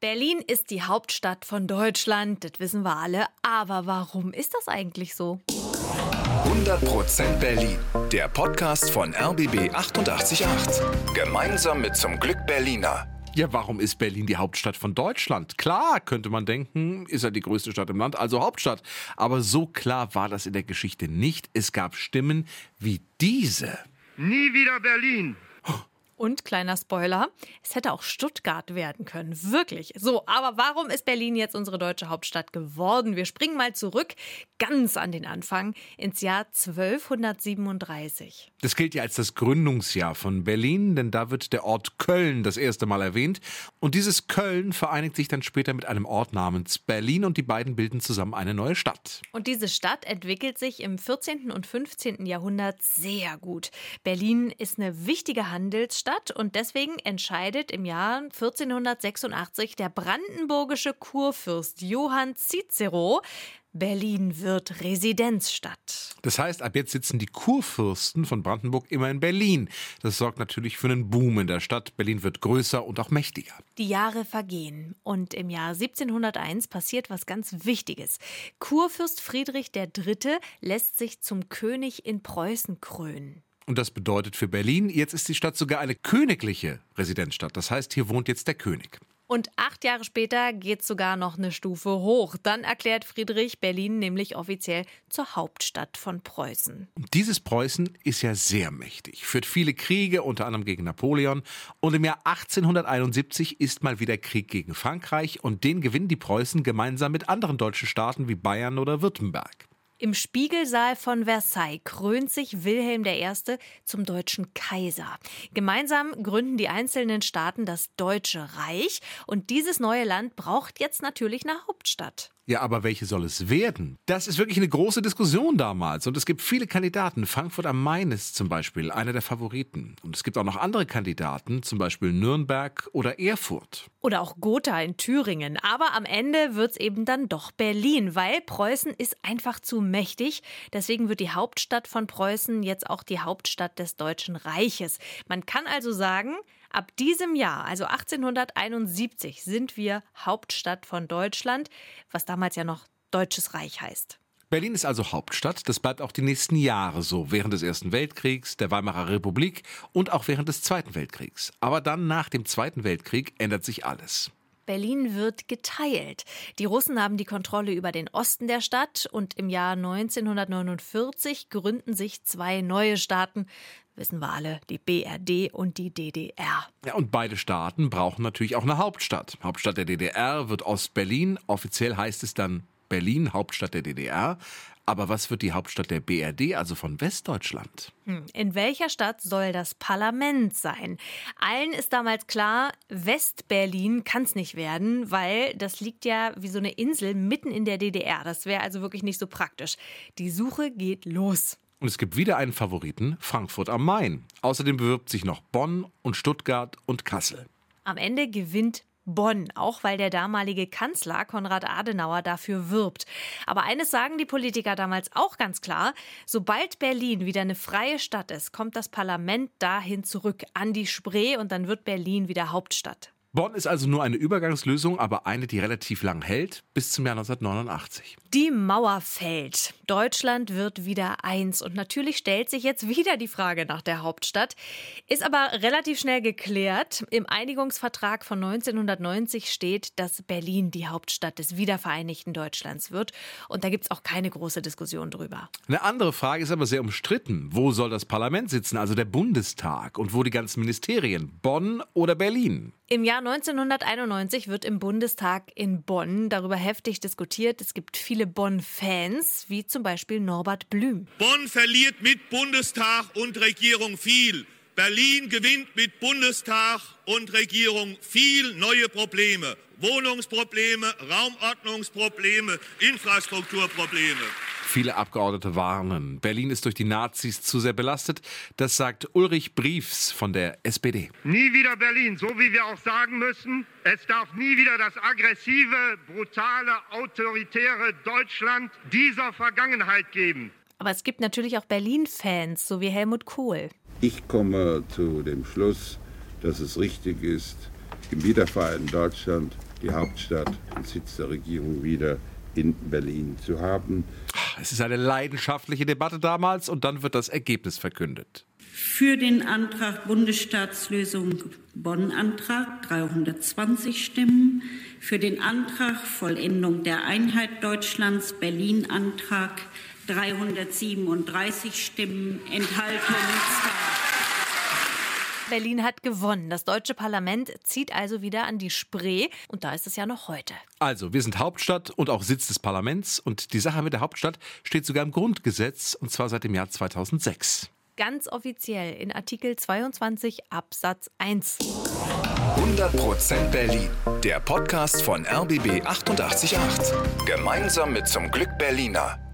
Berlin ist die Hauptstadt von Deutschland, das wissen wir alle. Aber warum ist das eigentlich so? 100% Berlin, der Podcast von RBB 888. Gemeinsam mit zum Glück Berliner. Ja, warum ist Berlin die Hauptstadt von Deutschland? Klar, könnte man denken, ist ja die größte Stadt im Land, also Hauptstadt. Aber so klar war das in der Geschichte nicht. Es gab Stimmen wie diese. Nie wieder Berlin. Und kleiner Spoiler, es hätte auch Stuttgart werden können. Wirklich. So, aber warum ist Berlin jetzt unsere deutsche Hauptstadt geworden? Wir springen mal zurück, ganz an den Anfang, ins Jahr 1237. Das gilt ja als das Gründungsjahr von Berlin, denn da wird der Ort Köln das erste Mal erwähnt. Und dieses Köln vereinigt sich dann später mit einem Ort namens Berlin und die beiden bilden zusammen eine neue Stadt. Und diese Stadt entwickelt sich im 14. und 15. Jahrhundert sehr gut. Berlin ist eine wichtige Handelsstadt Stadt und deswegen entscheidet im Jahr 1486 der brandenburgische Kurfürst Johann Cicero, Berlin wird Residenzstadt. Das heißt, ab jetzt sitzen die Kurfürsten von Brandenburg immer in Berlin. Das sorgt natürlich für einen Boom in der Stadt. Berlin wird größer und auch mächtiger. Die Jahre vergehen und im Jahr 1701 passiert was ganz Wichtiges. Kurfürst Friedrich III. lässt sich zum König in Preußen krönen. Und das bedeutet für Berlin, jetzt ist die Stadt sogar eine königliche Residenzstadt. Das heißt, hier wohnt jetzt der König. Und acht Jahre später geht es sogar noch eine Stufe hoch. Dann erklärt Friedrich Berlin nämlich offiziell zur Hauptstadt von Preußen. Dieses Preußen ist ja sehr mächtig, führt viele Kriege, unter anderem gegen Napoleon. Und im Jahr 1871 ist mal wieder Krieg gegen Frankreich und den gewinnen die Preußen gemeinsam mit anderen deutschen Staaten wie Bayern oder Württemberg. Im Spiegelsaal von Versailles krönt sich Wilhelm I. zum deutschen Kaiser. Gemeinsam gründen die einzelnen Staaten das Deutsche Reich und dieses neue Land braucht jetzt natürlich eine Hauptstadt. Ja, aber welche soll es werden? Das ist wirklich eine große Diskussion damals. Und es gibt viele Kandidaten. Frankfurt am Main ist zum Beispiel einer der Favoriten. Und es gibt auch noch andere Kandidaten, zum Beispiel Nürnberg oder Erfurt. Oder auch Gotha in Thüringen. Aber am Ende wird es eben dann doch Berlin, weil Preußen ist einfach zu mächtig. Deswegen wird die Hauptstadt von Preußen jetzt auch die Hauptstadt des Deutschen Reiches. Man kann also sagen, Ab diesem Jahr, also 1871, sind wir Hauptstadt von Deutschland, was damals ja noch Deutsches Reich heißt. Berlin ist also Hauptstadt. Das bleibt auch die nächsten Jahre so, während des Ersten Weltkriegs, der Weimarer Republik und auch während des Zweiten Weltkriegs. Aber dann nach dem Zweiten Weltkrieg ändert sich alles. Berlin wird geteilt. Die Russen haben die Kontrolle über den Osten der Stadt und im Jahr 1949 gründen sich zwei neue Staaten, wissen wir alle, die BRD und die DDR. Ja, und beide Staaten brauchen natürlich auch eine Hauptstadt. Hauptstadt der DDR wird Ostberlin. Offiziell heißt es dann Berlin, Hauptstadt der DDR. Aber was wird die Hauptstadt der BRD, also von Westdeutschland? Hm, in welcher Stadt soll das Parlament sein? Allen ist damals klar, Westberlin kann es nicht werden, weil das liegt ja wie so eine Insel mitten in der DDR. Das wäre also wirklich nicht so praktisch. Die Suche geht los. Und es gibt wieder einen Favoriten, Frankfurt am Main. Außerdem bewirbt sich noch Bonn und Stuttgart und Kassel. Am Ende gewinnt Bonn, auch weil der damalige Kanzler Konrad Adenauer dafür wirbt. Aber eines sagen die Politiker damals auch ganz klar, sobald Berlin wieder eine freie Stadt ist, kommt das Parlament dahin zurück an die Spree und dann wird Berlin wieder Hauptstadt. Bonn ist also nur eine Übergangslösung, aber eine, die relativ lang hält, bis zum Jahr 1989. Die Mauer fällt. Deutschland wird wieder eins. Und natürlich stellt sich jetzt wieder die Frage nach der Hauptstadt. Ist aber relativ schnell geklärt. Im Einigungsvertrag von 1990 steht, dass Berlin die Hauptstadt des wiedervereinigten Deutschlands wird. Und da gibt es auch keine große Diskussion drüber. Eine andere Frage ist aber sehr umstritten. Wo soll das Parlament sitzen, also der Bundestag? Und wo die ganzen Ministerien? Bonn oder Berlin? Im Jahr 1991 wird im Bundestag in Bonn darüber heftig diskutiert. Es gibt viele Bonn-Fans, wie zum Beispiel Norbert Blüm. Bonn verliert mit Bundestag und Regierung viel. Berlin gewinnt mit Bundestag und Regierung viel neue Probleme. Wohnungsprobleme, Raumordnungsprobleme, Infrastrukturprobleme. Viele Abgeordnete warnen, Berlin ist durch die Nazis zu sehr belastet. Das sagt Ulrich Briefs von der SPD. Nie wieder Berlin, so wie wir auch sagen müssen, es darf nie wieder das aggressive, brutale, autoritäre Deutschland dieser Vergangenheit geben. Aber es gibt natürlich auch Berlin-Fans, so wie Helmut Kohl. Ich komme zu dem Schluss, dass es richtig ist, im wiedervereinten Deutschland die Hauptstadt, den Sitz der Regierung wieder in Berlin zu haben. Es ist eine leidenschaftliche Debatte damals und dann wird das Ergebnis verkündet. Für den Antrag Bundesstaatslösung Bonn-Antrag 320 Stimmen. Für den Antrag Vollendung der Einheit Deutschlands Berlin-Antrag 337 Stimmen. Enthaltung 2. Berlin hat gewonnen. Das deutsche Parlament zieht also wieder an die Spree und da ist es ja noch heute. Also, wir sind Hauptstadt und auch Sitz des Parlaments und die Sache mit der Hauptstadt steht sogar im Grundgesetz und zwar seit dem Jahr 2006. Ganz offiziell in Artikel 22 Absatz 1. 100% Berlin, der Podcast von RBB 888. Gemeinsam mit zum Glück Berliner.